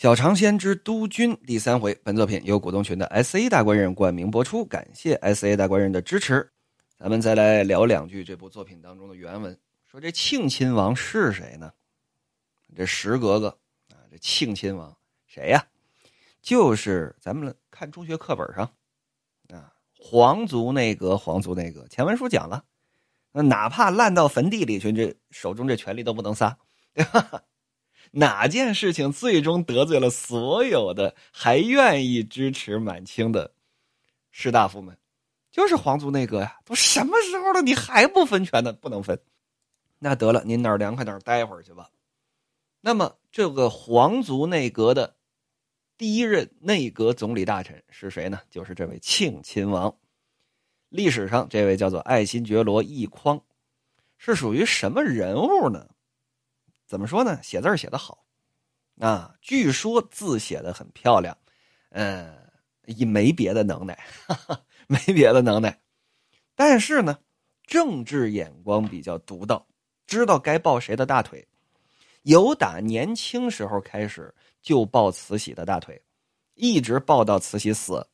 小尝仙之督军第三回，本作品由股东群的 S A 大官人冠名播出，感谢 S A 大官人的支持。咱们再来聊两句这部作品当中的原文，说这庆亲王是谁呢？这石格格啊，这庆亲王谁呀？就是咱们看中学课本上啊，皇族内阁，皇族内阁，前文书讲了，那哪怕烂到坟地里去，这手中这权力都不能撒，对吧？哪件事情最终得罪了所有的还愿意支持满清的士大夫们？就是皇族内阁呀！都什么时候了，你还不分权呢？不能分。那得了，您哪儿凉快哪儿待会儿去吧。那么，这个皇族内阁的第一任内阁总理大臣是谁呢？就是这位庆亲王。历史上，这位叫做爱新觉罗奕匡，是属于什么人物呢？怎么说呢？写字写的好，啊，据说字写的很漂亮，嗯，也没别的能耐，哈哈，没别的能耐，但是呢，政治眼光比较独到，知道该抱谁的大腿，由打年轻时候开始就抱慈禧的大腿，一直抱到慈禧死。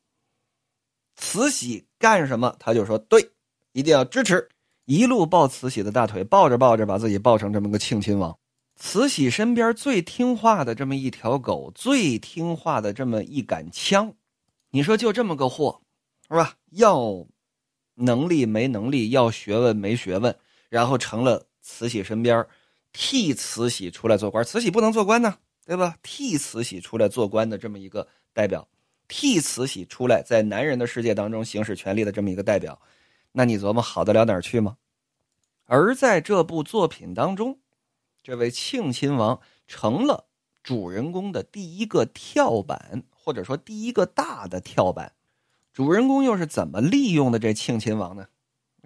慈禧干什么，他就说对，一定要支持，一路抱慈禧的大腿，抱着抱着，把自己抱成这么个庆亲王。慈禧身边最听话的这么一条狗，最听话的这么一杆枪，你说就这么个货，是吧？要能力没能力，要学问没学问，然后成了慈禧身边替慈禧出来做官。慈禧不能做官呢，对吧？替慈禧出来做官的这么一个代表，替慈禧出来在男人的世界当中行使权力的这么一个代表，那你琢磨好得了哪儿去吗？而在这部作品当中。这位庆亲王成了主人公的第一个跳板，或者说第一个大的跳板。主人公又是怎么利用的这庆亲王呢？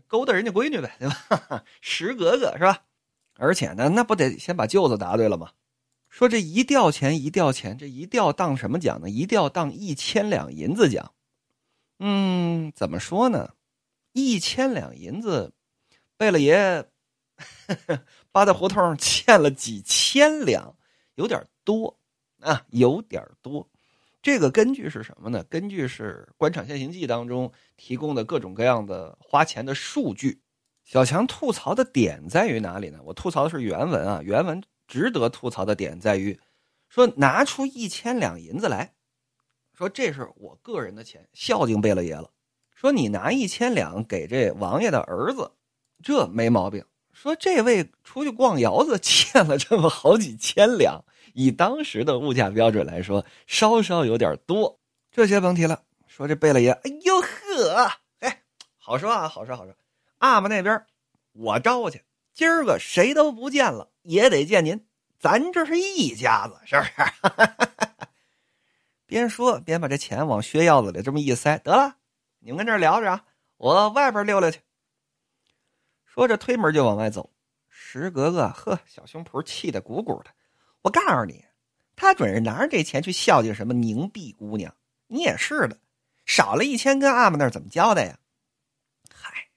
勾搭人家闺女呗，对吧？石格格是吧？而且呢，那不得先把舅子答对了吗？说这一吊钱一吊钱，这一吊当什么奖呢？一吊当一千两银子奖。嗯，怎么说呢？一千两银子，贝勒爷。八大胡同欠了几千两，有点多啊，有点多。这个根据是什么呢？根据是《官场现形记》当中提供的各种各样的花钱的数据。小强吐槽的点在于哪里呢？我吐槽的是原文啊，原文值得吐槽的点在于，说拿出一千两银子来，说这是我个人的钱，孝敬贝勒爷了。说你拿一千两给这王爷的儿子，这没毛病。说这位出去逛窑子欠了这么好几千两，以当时的物价标准来说，稍稍有点多。这些甭提了。说这贝勒爷，哎呦呵，哎，好说啊，好说好说。阿玛那边，我招去，今儿个谁都不见了，也得见您。咱这是一家子，是不是？边说边把这钱往靴腰子里这么一塞，得了，你们跟这聊着啊，我外边溜溜去。说着，推门就往外走。石格格，呵，小胸脯气得鼓鼓的。我告诉你，他准是拿着这钱去孝敬什么宁碧姑娘。你也是的，少了一千，跟阿玛那儿怎么交代呀？嗨，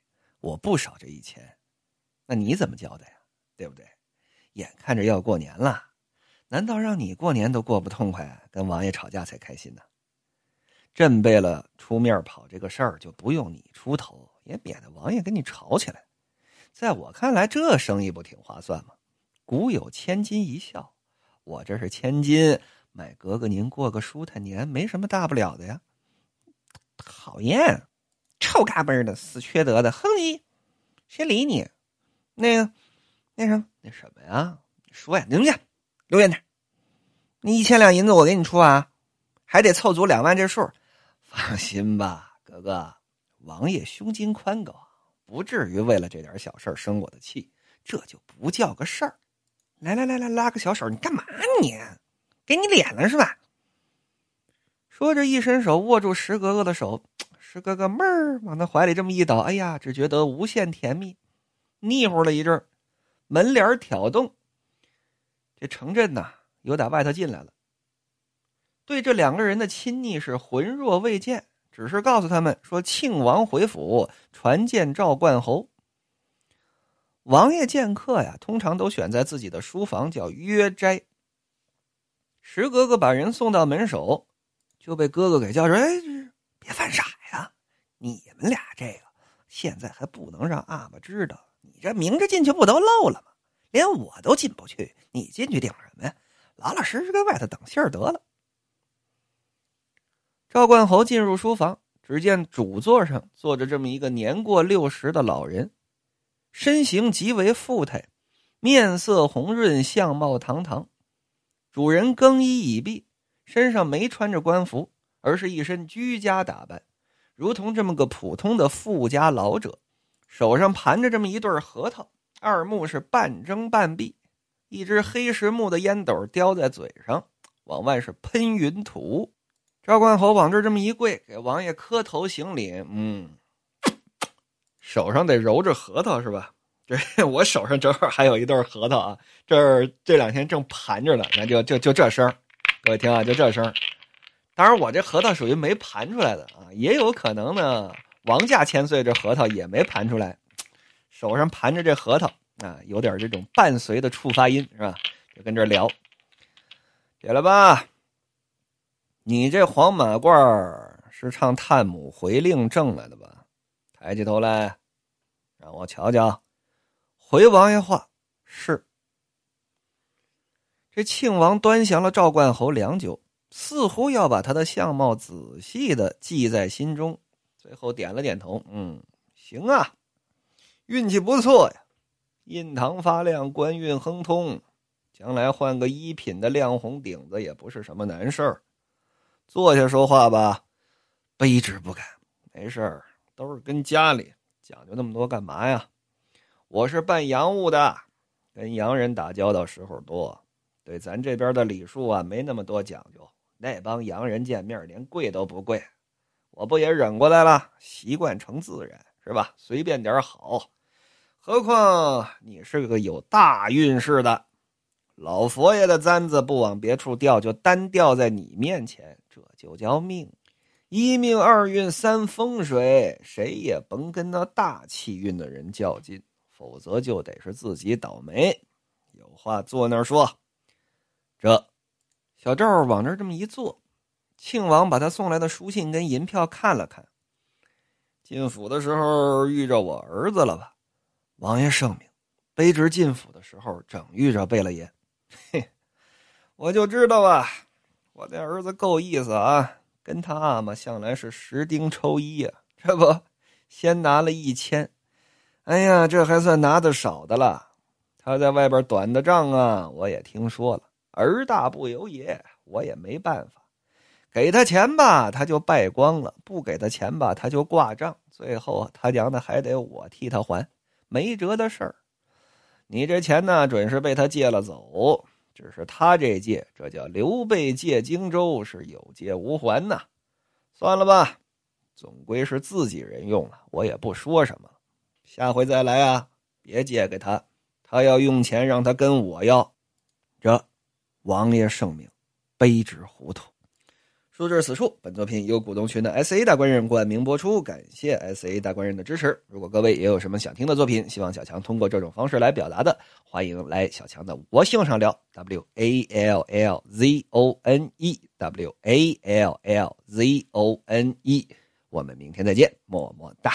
我不少这一千，那你怎么交代呀？对不对？眼看着要过年了，难道让你过年都过不痛快，跟王爷吵架才开心呢？朕为了出面跑这个事儿，就不用你出头，也免得王爷跟你吵起来。在我看来，这生意不挺划算吗？古有千金一笑，我这是千金，买格格您过个舒坦年，没什么大不了的呀。讨厌，臭嘎嘣的，死缺德的，哼你，谁理你？那个，那什么，那什么呀？说呀，留下，留远点。那一千两银子我给你出啊，还得凑足两万这数。放心吧，格格，王爷胸襟宽广。不至于为了这点小事生我的气，这就不叫个事儿。来来来来，拉个小手，你干嘛你？给你脸了是吧？说着，一伸手握住石格格的手，石格格闷儿往他怀里这么一倒，哎呀，只觉得无限甜蜜。腻乎了一阵门帘挑动，这程震呐又打外头进来了。对这两个人的亲昵是浑若未见。只是告诉他们说，庆王回府传见赵冠侯。王爷见客呀，通常都选在自己的书房，叫约斋。石格格把人送到门首，就被哥哥给叫住：“哎，别犯傻呀！你们俩这个现在还不能让阿玛知道，你这明着进去不都漏了吗？连我都进不去，你进去顶什么呀？老老实实在外头等信儿得了。”赵冠侯进入书房，只见主座上坐着这么一个年过六十的老人，身形极为富态，面色红润，相貌堂堂。主人更衣已毕，身上没穿着官服，而是一身居家打扮，如同这么个普通的富家老者。手上盘着这么一对核桃，二目是半睁半闭，一只黑实木的烟斗叼在嘴上，往外是喷云吐雾。赵冠侯往这这么一跪，给王爷磕头行礼。嗯，手上得揉着核桃是吧？这我手上正好还有一对核桃啊，这儿这两天正盘着呢。那就就就这声各位听啊，就这声当然，我这核桃属于没盘出来的啊，也有可能呢。王家千岁这核桃也没盘出来，手上盘着这核桃啊，有点这种伴随的触发音是吧？就跟这聊，解了吧？你这黄马褂是唱探母回令挣来的吧？抬起头来，让我瞧瞧。回王爷话是。这庆王端详了赵冠侯良久，似乎要把他的相貌仔细的记在心中，最后点了点头：“嗯，行啊，运气不错呀，印堂发亮，官运亨通，将来换个一品的亮红顶子也不是什么难事儿。”坐下说话吧，卑职不敢。没事儿，都是跟家里讲究那么多干嘛呀？我是办洋务的，跟洋人打交道时候多，对咱这边的礼数啊没那么多讲究。那帮洋人见面连跪都不跪，我不也忍过来了，习惯成自然是吧？随便点好。何况你是个有大运势的。老佛爷的簪子不往别处掉，就单掉在你面前，这就叫命。一命二运三风水，谁也甭跟那大气运的人较劲，否则就得是自己倒霉。有话坐那儿说。这小赵往那儿这么一坐，庆王把他送来的书信跟银票看了看。进府的时候遇着我儿子了吧？王爷圣明，卑职进府的时候正遇着贝勒爷。嘿，我就知道啊，我的儿子够意思啊，跟他阿玛向来是十丁抽一呀。这不，先拿了一千，哎呀，这还算拿的少的了。他在外边短的账啊，我也听说了。儿大不由爷，我也没办法。给他钱吧，他就败光了；不给他钱吧，他就挂账。最后他娘的还得我替他还，没辙的事儿。你这钱呢，准是被他借了走。只是他这借，这叫刘备借荆州，是有借无还呐。算了吧，总归是自己人用了，我也不说什么了。下回再来啊，别借给他。他要用钱，让他跟我要。这，王爷圣明，卑职糊涂。说至此处，本作品由股东群的 S A 大官人冠名播出，感谢 S A 大官人的支持。如果各位也有什么想听的作品，希望小强通过这种方式来表达的，欢迎来小强的我性上聊 W A L L Z O N E W A L L Z O N E，我们明天再见，么么哒。